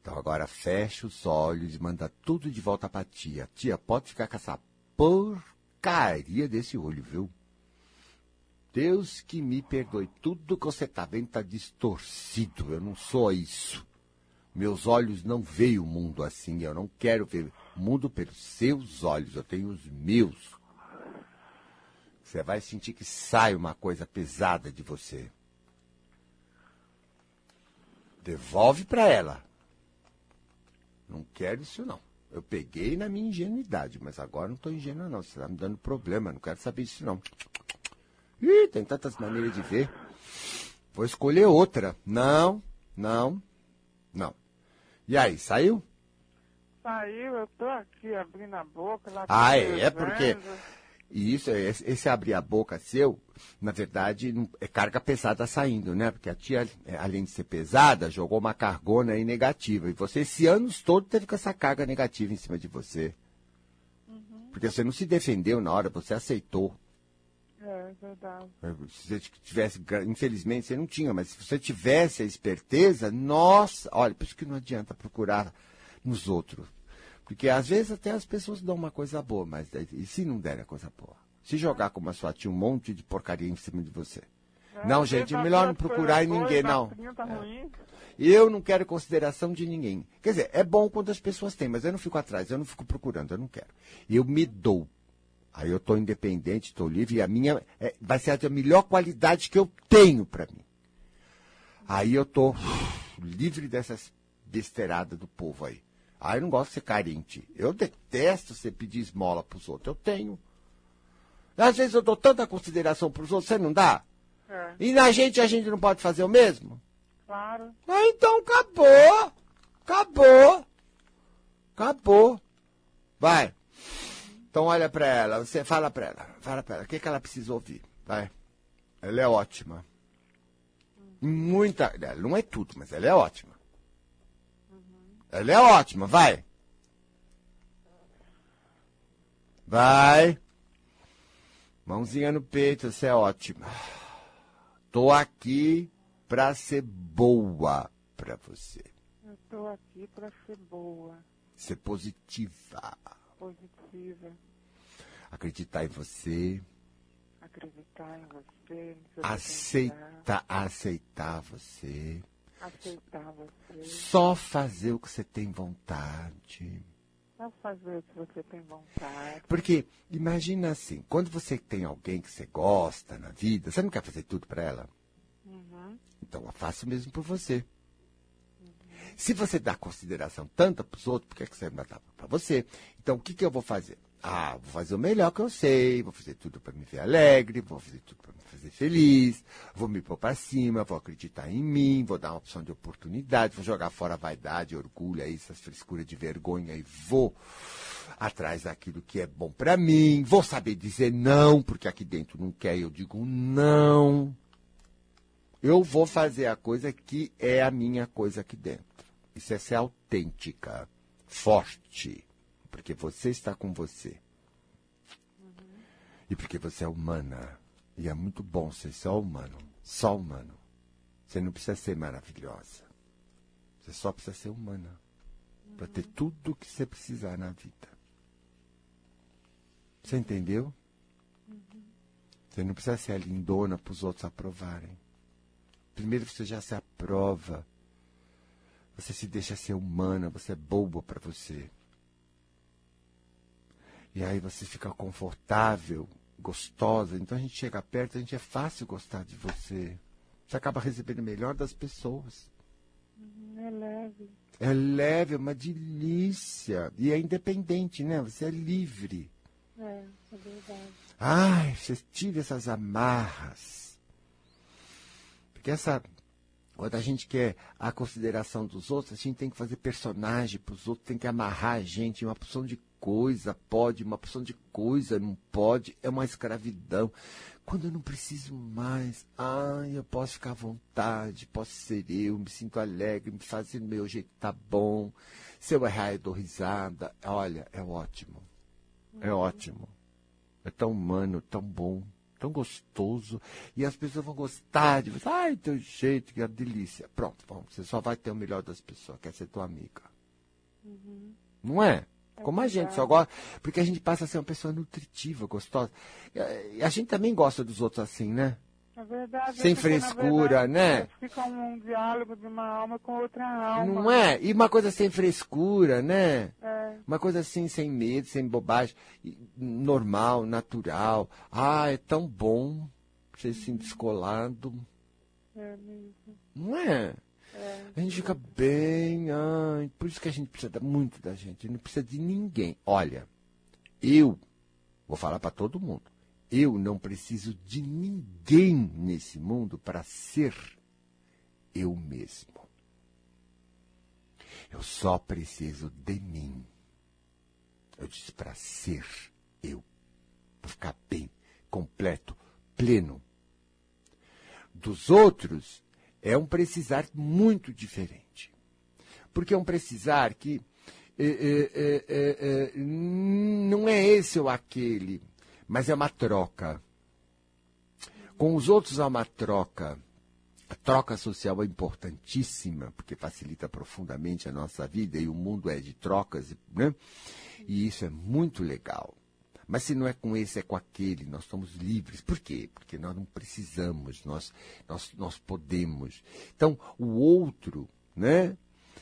Speaker 1: Então agora fecha os olhos e manda tudo de volta pra tia. Tia, pode ficar com essa porcaria desse olho, viu? Deus que me perdoe. Tudo que você tá vendo tá distorcido. Eu não sou isso. Meus olhos não veem o mundo assim. Eu não quero ver o mundo pelos seus olhos. Eu tenho os meus. Você vai sentir que sai uma coisa pesada de você. Devolve para ela. Não quero isso não. Eu peguei na minha ingenuidade, mas agora não estou ingênua não. Você está me dando problema, não quero saber disso não. Ih, tem tantas maneiras de ver. Vou escolher outra. Não, não, não. E aí, saiu?
Speaker 3: Saiu, eu tô aqui abrindo a boca.
Speaker 1: Ah, é, é porque. E isso, esse, esse abrir a boca seu, na verdade, é carga pesada saindo, né? Porque a tia, é, além de ser pesada, jogou uma cargona aí negativa. E você, esse anos todo, teve com essa carga negativa em cima de você. Porque você não se defendeu na hora, você aceitou.
Speaker 3: É, verdade.
Speaker 1: Se você tivesse, infelizmente, você não tinha, mas se você tivesse a esperteza, nossa, olha, por isso que não adianta procurar nos outros. Porque às vezes até as pessoas dão uma coisa boa, mas e se não derem a coisa boa? Se jogar como a sua tia um monte de porcaria em cima de você. Não,
Speaker 3: É,
Speaker 1: gente,
Speaker 3: tá
Speaker 1: melhor não procurar em ninguém,
Speaker 3: boas,
Speaker 1: não.
Speaker 3: tá 30 ruim.
Speaker 1: Eu não quero consideração de ninguém. Quer dizer, é bom quando as pessoas têm, mas eu não fico atrás, eu não fico procurando, eu não quero. Eu me dou. Aí eu estou independente, estou livre, e a minha é, vai ser a melhor qualidade que eu tenho para mim. Aí eu estou livre dessas besteiradas do povo aí. Aí eu não gosto de ser carente. Eu detesto você pedir esmola para os outros. Eu tenho. Às vezes eu dou tanta consideração para os outros, você não dá?
Speaker 3: É,
Speaker 1: E na gente a gente não pode fazer o mesmo?
Speaker 3: claro.
Speaker 1: Ah, então acabou. Acabou. Acabou. Vai. Então olha pra ela, você fala pra ela, fala pra ela, o que, que ela precisa ouvir? Vai. Ela é ótima. Muita. Não é tudo, mas ela é ótima. Ela é ótima, vai. Vai. Mãozinha no peito, você é ótima. Tô aqui pra ser boa pra você.
Speaker 3: Eu tô aqui pra ser boa,
Speaker 1: Ser positiva.
Speaker 3: positiva,
Speaker 1: Acreditar em você.
Speaker 3: acreditar em você, no seu
Speaker 1: Aceita, aceitar você.
Speaker 3: Aceitar você,
Speaker 1: Só fazer o que você tem vontade.
Speaker 3: só fazer o que você tem vontade.
Speaker 1: Porque imagina assim, quando você tem alguém que você gosta na vida, você não quer fazer tudo pra ela?
Speaker 3: Uhum.
Speaker 1: Então faça o mesmo por você. Se você dá consideração tanta para os outros, por que, que você não dá para você? Então, o que, que eu vou fazer? Ah, vou fazer o melhor que eu sei, vou fazer tudo para me ver alegre, vou fazer tudo para me fazer feliz, vou me pôr para cima, vou acreditar em mim, vou dar uma opção de oportunidade, vou jogar fora a vaidade, orgulho, aí, essas frescuras de vergonha e vou atrás daquilo que é bom para mim, vou saber dizer não, porque aqui dentro não quer, eu digo não. Eu vou fazer a coisa que é a minha coisa aqui dentro. Isso é ser autêntica, forte, porque você está com você. E porque você é humana. E é muito bom ser só humano. Só humano. Você não precisa ser maravilhosa. Você só precisa ser humana. Para ter tudo o que você precisar na vida. Você entendeu? Você não precisa ser a lindona para os outros aprovarem. Primeiro você já se aprova. Você se deixa ser humana, você é bobo para você. E aí você fica confortável, gostosa. Então a gente chega perto, a gente é fácil gostar de você. Você acaba recebendo melhor das pessoas.
Speaker 3: É leve.
Speaker 1: É leve, é uma delícia. E é independente, né? Você é livre.
Speaker 3: É, é verdade.
Speaker 1: Ai, você tira essas amarras. Porque essa. Quando a gente quer a consideração dos outros, a gente tem que fazer personagem para os outros, tem que amarrar a gente em uma porção de coisa, pode, uma porção de coisa, não pode, é uma escravidão. Quando eu não preciso mais, ai, eu posso ficar à vontade, posso ser eu, me sinto alegre, me fazer do meu jeito, tá bom. Se eu errar, eu dou risada. Olha, é ótimo. É ótimo. É tão humano, tão bom, tão gostoso. E as pessoas vão gostar de você. Ai, teu jeito, que é delícia. Pronto, bom, você só vai ter o melhor das pessoas, quer ser tua amiga. Não é? Como a gente só gosta. Porque a gente passa a ser uma pessoa nutritiva, gostosa. E a gente também gosta dos outros assim, né?
Speaker 3: É verdade.
Speaker 1: Sem
Speaker 3: é
Speaker 1: frescura,
Speaker 3: verdade,
Speaker 1: né?
Speaker 3: Fica um diálogo de uma alma com outra alma.
Speaker 1: Não é? E uma coisa sem frescura, né?
Speaker 3: É.
Speaker 1: Uma coisa assim, sem medo, sem bobagem, normal, natural. Ah, é tão bom ser assim descolado.
Speaker 3: É mesmo.
Speaker 1: Não é?
Speaker 3: É.
Speaker 1: A gente fica bem. Ai, por isso que a gente precisa muito da gente. Não precisa de ninguém. Olha, eu vou falar para todo mundo. Eu não preciso de ninguém nesse mundo para ser eu mesmo. Eu só preciso de mim. Eu disse para ser eu. Para ficar bem, completo, pleno. Dos outros, é um precisar muito diferente. Porque é um precisar que é, é, é, é, é, não é esse ou aquele, mas é uma troca. Com os outros há uma troca. A troca social é importantíssima, porque facilita profundamente a nossa vida e o mundo é de trocas, né? E isso é muito legal. Mas se não é com esse, é com aquele, nós somos livres. Por quê? Porque nós não precisamos, nós, nós, nós podemos. Então, o outro, né?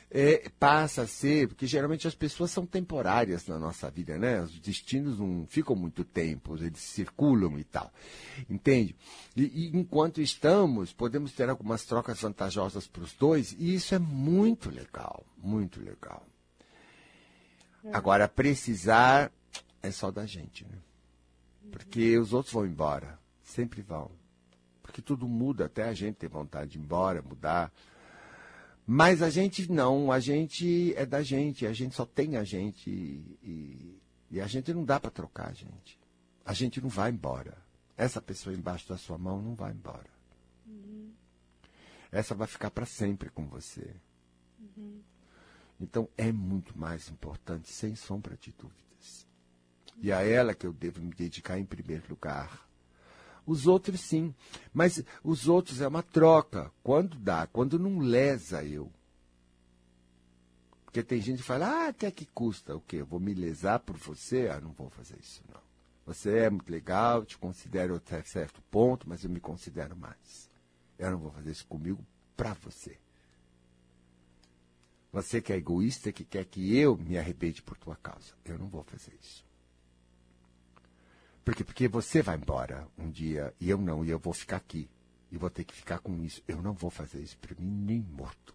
Speaker 1: é, passa a ser, porque geralmente as pessoas são temporárias na nossa vida, né? Os destinos não ficam muito tempo, eles circulam e tal. Entende? E, e enquanto estamos, podemos ter algumas trocas vantajosas para os dois, e isso é muito legal, muito legal. Agora, precisar é só da gente, né? Porque os outros vão embora, sempre vão. Porque tudo muda, até a gente tem vontade de ir embora, mudar. Mas a gente não, a gente é da gente, a gente só tem a gente e, e- a gente não dá para trocar a gente. A gente não vai embora. Essa pessoa embaixo da sua mão não vai embora. Essa vai ficar para sempre com você. Então é muito mais importante, sem sombra de dúvidas. E a ela que eu devo me dedicar em primeiro lugar. Os outros sim, mas os outros é uma troca. Quando dá, quando não lesa eu. Porque tem gente que fala, ah, até que custa o quê? Eu vou me lesar por você? Ah, não vou fazer isso não. Você é muito legal, te considero até certo ponto, mas eu me considero mais. Eu não vou fazer isso comigo para você. Você que é egoísta, que quer que eu me arrebente por tua causa. Eu não vou fazer isso. Por quê? Porque você vai embora um dia e eu não, e eu vou ficar aqui. E vou ter que ficar com isso. Eu não vou fazer isso para mim nem morto.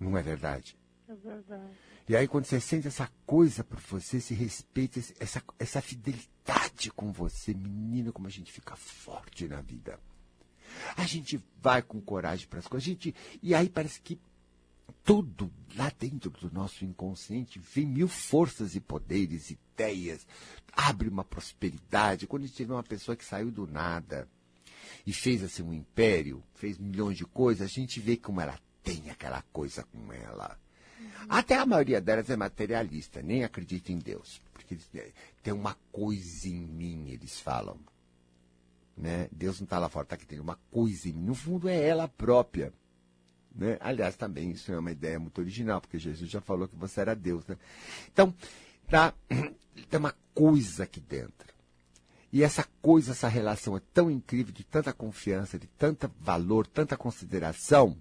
Speaker 1: Não é verdade?
Speaker 3: É verdade.
Speaker 1: E aí, quando você sente essa coisa por você, esse respeito, esse- essa, essa fidelidade com você, menino, como a gente fica forte na vida. A gente vai com coragem para as coisas. A gente, e aí parece que tudo lá dentro do nosso inconsciente vem mil forças e poderes, ideias, abre uma prosperidade. Quando a gente vê uma pessoa que saiu do nada, e fez assim um império, fez milhões de coisas, a gente vê como ela tem aquela coisa com ela. Até a maioria delas é materialista, nem acredita em Deus. Porque eles- tem uma coisa em mim, eles falam. Né? Deus não está lá fora, está aqui, tem uma coisa em mim. No fundo, é ela própria. Né? Aliás, também isso é uma ideia muito original, porque Jesus já falou que você era Deus. Né? Então, tá, tem uma coisa aqui dentro. E essa coisa, essa relação é tão incrível, de tanta confiança, de tanto valor, tanta consideração.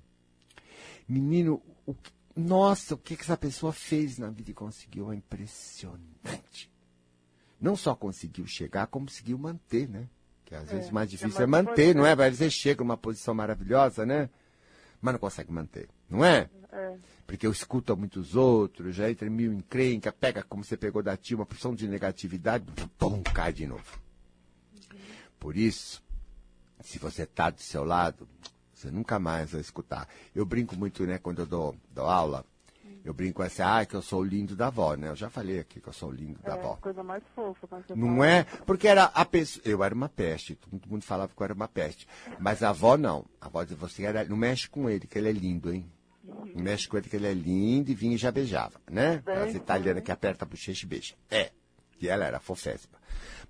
Speaker 1: Menino, o nossa, o que que essa pessoa fez na vida e conseguiu é impressionante. Não só conseguiu chegar, como conseguiu manter, né? Que às
Speaker 3: É,
Speaker 1: vezes o mais
Speaker 3: é
Speaker 1: difícil é
Speaker 3: mais
Speaker 1: manter, não é? Às vezes chega numa posição maravilhosa, né? Mas não consegue manter, não é?
Speaker 3: É.
Speaker 1: Porque eu escuto a muitos outros, já entra em mil encrenca, pega como você pegou da tia, uma porção de negatividade, pum, cai de novo. Por isso, se você está do seu lado, você nunca mais vai escutar. Eu brinco muito, né, quando eu dou, dou aula, eu brinco assim, ah, que eu sou o lindo da avó, né? Eu já falei aqui que eu sou o lindo da
Speaker 3: É,
Speaker 1: avó.
Speaker 3: coisa mais fofa
Speaker 1: Não
Speaker 3: fala.
Speaker 1: é? Porque era a pessoa. Eu era uma peste. Todo mundo falava que eu era uma peste. Mas a avó não. A avó de você era. Não mexe com ele, que ele é lindo, hein? Não mexe com ele, que ele é lindo e vinha e já beijava, né? As italianas que aperta a bochecha e beija. É. E ela era fofésima.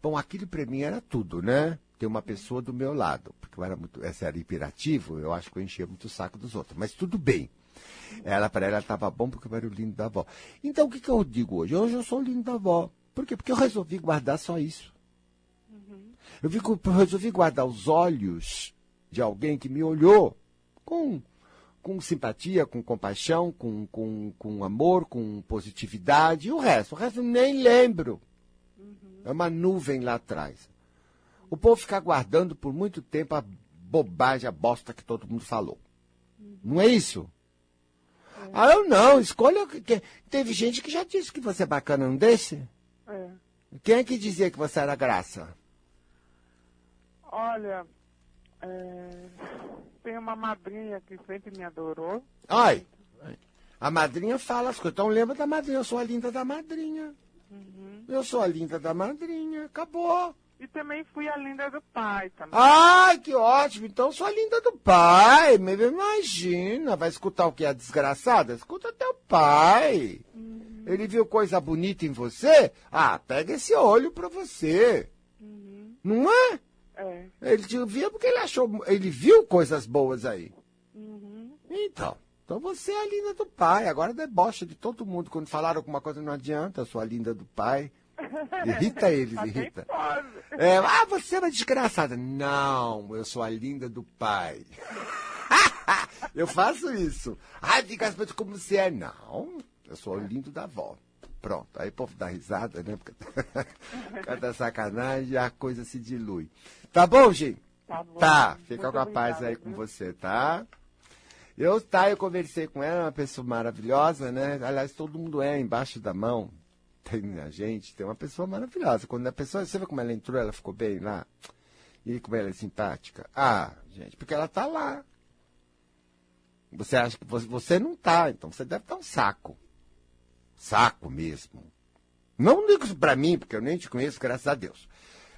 Speaker 1: Bom, aquilo pra mim era tudo, né? Ter uma pessoa do meu lado. Porque eu era muito. Essa era hiperativo, eu acho que eu enchia muito o saco dos outros. Mas tudo bem. Ela, para ela, estava bom porque eu era o lindo da avó. Então, o que, que eu digo hoje? Hoje eu sou o lindo da avó. Por quê? Porque eu resolvi guardar só isso. Eu, vi, eu resolvi guardar os olhos de alguém que me olhou com, com simpatia, com compaixão, com, com, com amor, com positividade. E o resto? O resto eu nem lembro. É uma nuvem lá atrás. O povo fica guardando por muito tempo a bobagem, a bosta que todo mundo falou. Não é isso? Ah, eu não, escolha. o que- que- Teve gente que já disse que você é bacana, não desse?
Speaker 3: É.
Speaker 1: Quem é que dizia que você era graça?
Speaker 3: Olha, é, tem uma madrinha que sempre me adorou.
Speaker 1: Ai, a madrinha fala as coisas. Então lembra da madrinha, eu sou a linda da madrinha. Eu sou a linda da madrinha, acabou.
Speaker 3: E também fui a linda do pai também.
Speaker 1: Ai, que ótimo. Então eu sou a linda do pai. Me imagina. Vai escutar o que? A desgraçada? Escuta teu pai. Ele viu coisa bonita em você? Ah, pega esse olho pra você. Não é?
Speaker 3: É.
Speaker 1: Ele via porque ele achou. Ele viu coisas boas aí.
Speaker 3: Uhum.
Speaker 1: Então. Então você é a linda do pai. Agora debocha de todo mundo. Quando falaram alguma coisa, não adianta. Eu sou a linda do pai. Irrita eles, irrita. É, ah, você é uma desgraçada. Não, eu sou a linda do pai. eu faço isso. Ah, diga as coisas como você é. Não, eu sou o lindo da avó. Pronto, aí o povo dá risada, né? Porque cada sacanagem a coisa se dilui. Tá bom, gente?
Speaker 3: Tá bom.
Speaker 1: Tá, fica
Speaker 3: Muito
Speaker 1: com a paz
Speaker 3: obrigada,
Speaker 1: aí com
Speaker 3: viu?
Speaker 1: você, tá? Eu, tá, eu conversei com ela, uma pessoa maravilhosa, né? Aliás, todo mundo é embaixo da mão. Tem a gente, tem uma pessoa maravilhosa. Quando a pessoa, você vê como ela entrou, ela ficou bem lá? E como ela é simpática? Ah, gente, porque ela tá lá. Você acha que você, você não tá, então você deve estar um saco. Saco mesmo. Não digo isso pra mim, porque eu nem te conheço, graças a Deus.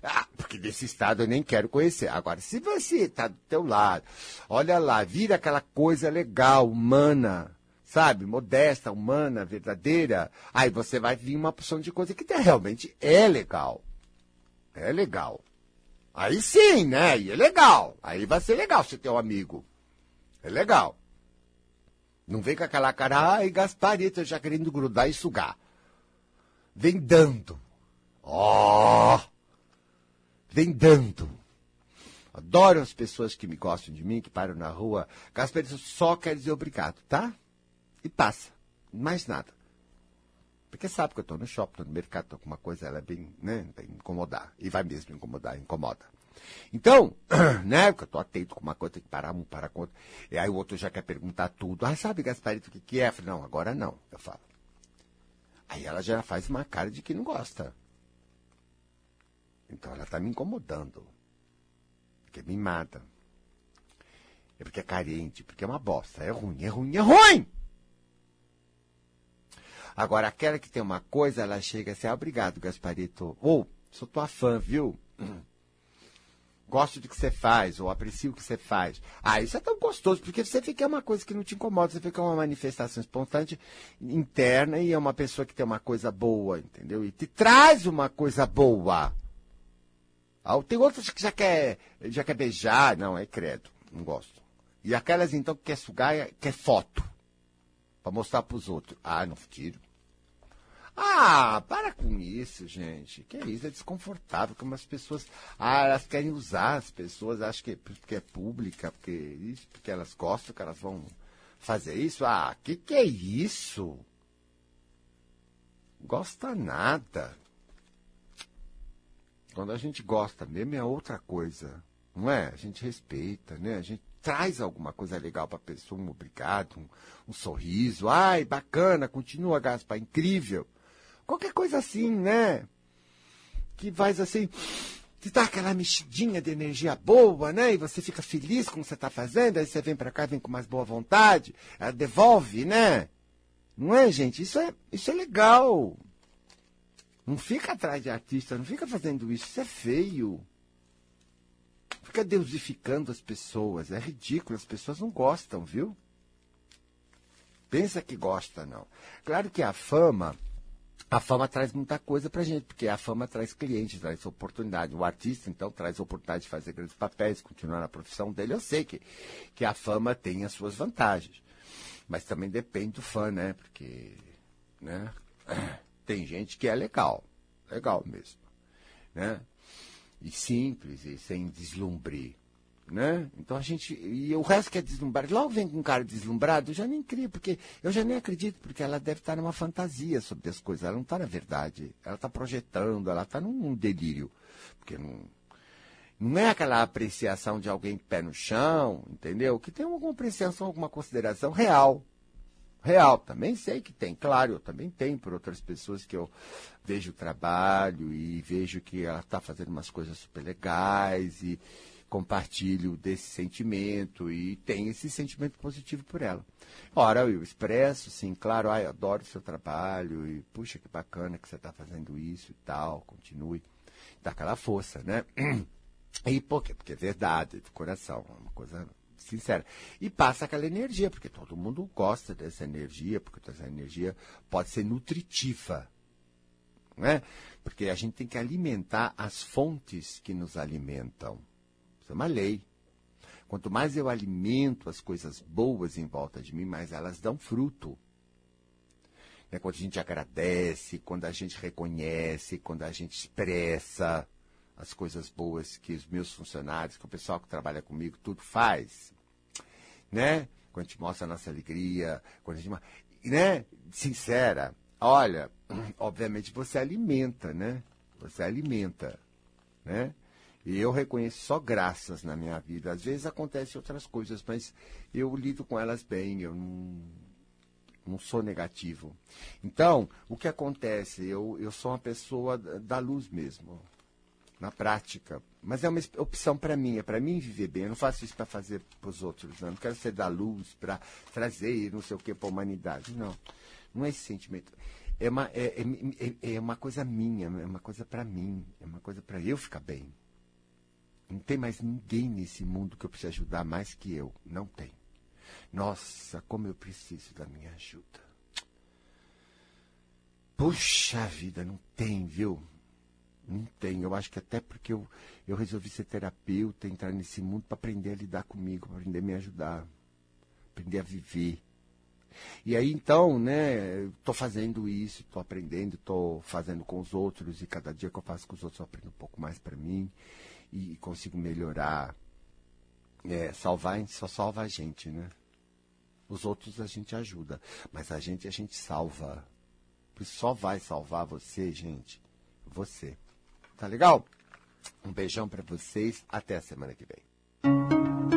Speaker 1: Ah, porque desse estado eu nem quero conhecer. Agora, se você tá do teu lado, olha lá, vira aquela coisa legal, humana, sabe? Modesta, humana, verdadeira. Aí você vai vir uma porção de coisa que realmente é legal. É legal. Aí sim, né? Aí é legal. Aí vai ser legal ser teu amigo. É legal. Não vem com aquela cara, ai, Gasparito, já querendo grudar e sugar. Vem dando. Ó! Vem dando. Adoro as pessoas que me gostam de mim, que param na rua. Gasparito só quer dizer obrigado, tá? E passa. Mais nada. Porque sabe que eu estou no shopping, estou no mercado, estou com uma coisa, ela é bem, né, bem incomodar. E vai mesmo incomodar, incomoda. Então, né, porque eu estou atento com uma coisa, tem que parar um, parar com. E aí o outro já quer perguntar tudo. Ah, sabe, Gasparito, o que, que é? Eu falei, não, agora não, eu falo. Aí ela já faz uma cara de que não gosta. Então ela está me incomodando. Porque é mimada. É porque é carente, porque é uma bosta. É ruim, é ruim, é ruim! Agora, aquela que tem uma coisa, ela chega assim, ah, obrigado, Gasparito. Ou, sou tua fã, viu? gosto do que você faz, ou aprecio o que você faz. Ah, isso é tão gostoso, porque você que é uma coisa que não te incomoda, você que é uma manifestação espontânea, interna, e é uma pessoa que tem uma coisa boa, entendeu? E te traz uma coisa boa. Ah, tem outras que já quer, já quer beijar, não, é credo, não gosto. E aquelas, então, que quer sugar, quer foto, para mostrar para os outros. Ah, não tiro. Ah, para com isso, gente. Que isso, é desconfortável. Como as pessoas. Ah, elas querem usar as pessoas, acho que porque é pública, porque isso, porque elas gostam que elas vão fazer isso. Ah, que que é isso? Gosta nada. Quando a gente gosta mesmo é outra coisa. Não é? A gente respeita, né? A gente traz alguma coisa legal para a pessoa, um obrigado, um, um sorriso. Ai, bacana, continua, Gaspar, incrível. Qualquer coisa assim, né? Que faz assim, te dá aquela mexidinha de energia boa, né? E você fica feliz com o que você está fazendo, aí você vem para cá, vem com mais boa vontade, devolve, né? Não é, gente? Isso é, isso é legal. Não fica atrás de artista, não fica fazendo isso, isso é feio. Fica deusificando as pessoas, é ridículo, as pessoas não gostam, viu? Pensa que gosta, não. Claro que a fama a fama traz muita coisa pra gente, porque a fama traz clientes, traz oportunidade. O artista, então, traz oportunidade de fazer grandes papéis, continuar na profissão dele. Eu sei que, que a fama tem as suas vantagens. Mas também depende do fã, né? Porque, né? Tem gente que é legal. Legal mesmo. Né? E simples, e sem deslumbre né? Então a gente. E o resto que é deslumbrado. Logo vem com um cara deslumbrado, eu já nem crio, porque eu já nem acredito, porque ela deve estar numa fantasia sobre as coisas. Ela não está na verdade. Ela está projetando, ela está num delírio. Porque não. Não é aquela apreciação de alguém pé no chão, entendeu? Que tem alguma apreciação, alguma consideração real. Real, também sei que tem, claro, eu também tenho por outras pessoas que eu vejo o trabalho e vejo que ela está fazendo umas coisas super legais e, compartilho desse sentimento e tenho esse sentimento positivo por ela. Ora, eu expresso, sim, claro, ai, adoro o seu trabalho e puxa que bacana que você está fazendo isso e tal, continue. Dá aquela força, né? E por quê? Porque é verdade, do coração, é uma coisa sincera. E passa aquela energia, porque todo mundo gosta dessa energia, porque essa energia pode ser nutritiva. Né? Porque a gente tem que alimentar as fontes que nos alimentam. Isso é uma lei. Quanto mais eu alimento as coisas boas em volta de mim, mais elas dão fruto. É quando a gente agradece, quando a gente reconhece, quando a gente expressa as coisas boas que os meus funcionários, que o pessoal que trabalha comigo, tudo faz. Né? Quando a gente mostra a nossa alegria, quando a gente. Né? Sincera. Olha, obviamente você alimenta, né? Você alimenta, né? E eu reconheço só graças na minha vida. Às vezes acontecem outras coisas, mas eu lido com elas bem, eu não, não sou negativo. Então, o que acontece? Eu, eu sou uma pessoa da luz mesmo, na prática. Mas é uma opção para mim, é para mim viver bem. Eu não faço isso para fazer para os outros, não. Eu não quero ser da luz para trazer não sei o que para a humanidade. Não, não é esse sentimento. É uma, é, é, é uma coisa minha, é uma coisa para mim, é uma coisa para eu ficar bem. Não tem mais ninguém nesse mundo que eu preciso ajudar mais que eu. Não tem. Nossa, como eu preciso da minha ajuda. Puxa vida, não tem, viu? Não tem. Eu acho que até porque eu, eu resolvi ser terapeuta, entrar nesse mundo para aprender a lidar comigo, para aprender a me ajudar, aprender a viver. E aí então, né, estou fazendo isso, estou aprendendo, estou fazendo com os outros, e cada dia que eu faço com os outros eu aprendo um pouco mais para mim e consigo melhorar, é, salvar, só salva a gente, né? Os outros a gente ajuda, mas a gente a gente salva. Só vai salvar você, gente, você. Tá legal? Um beijão para vocês, até a semana que vem.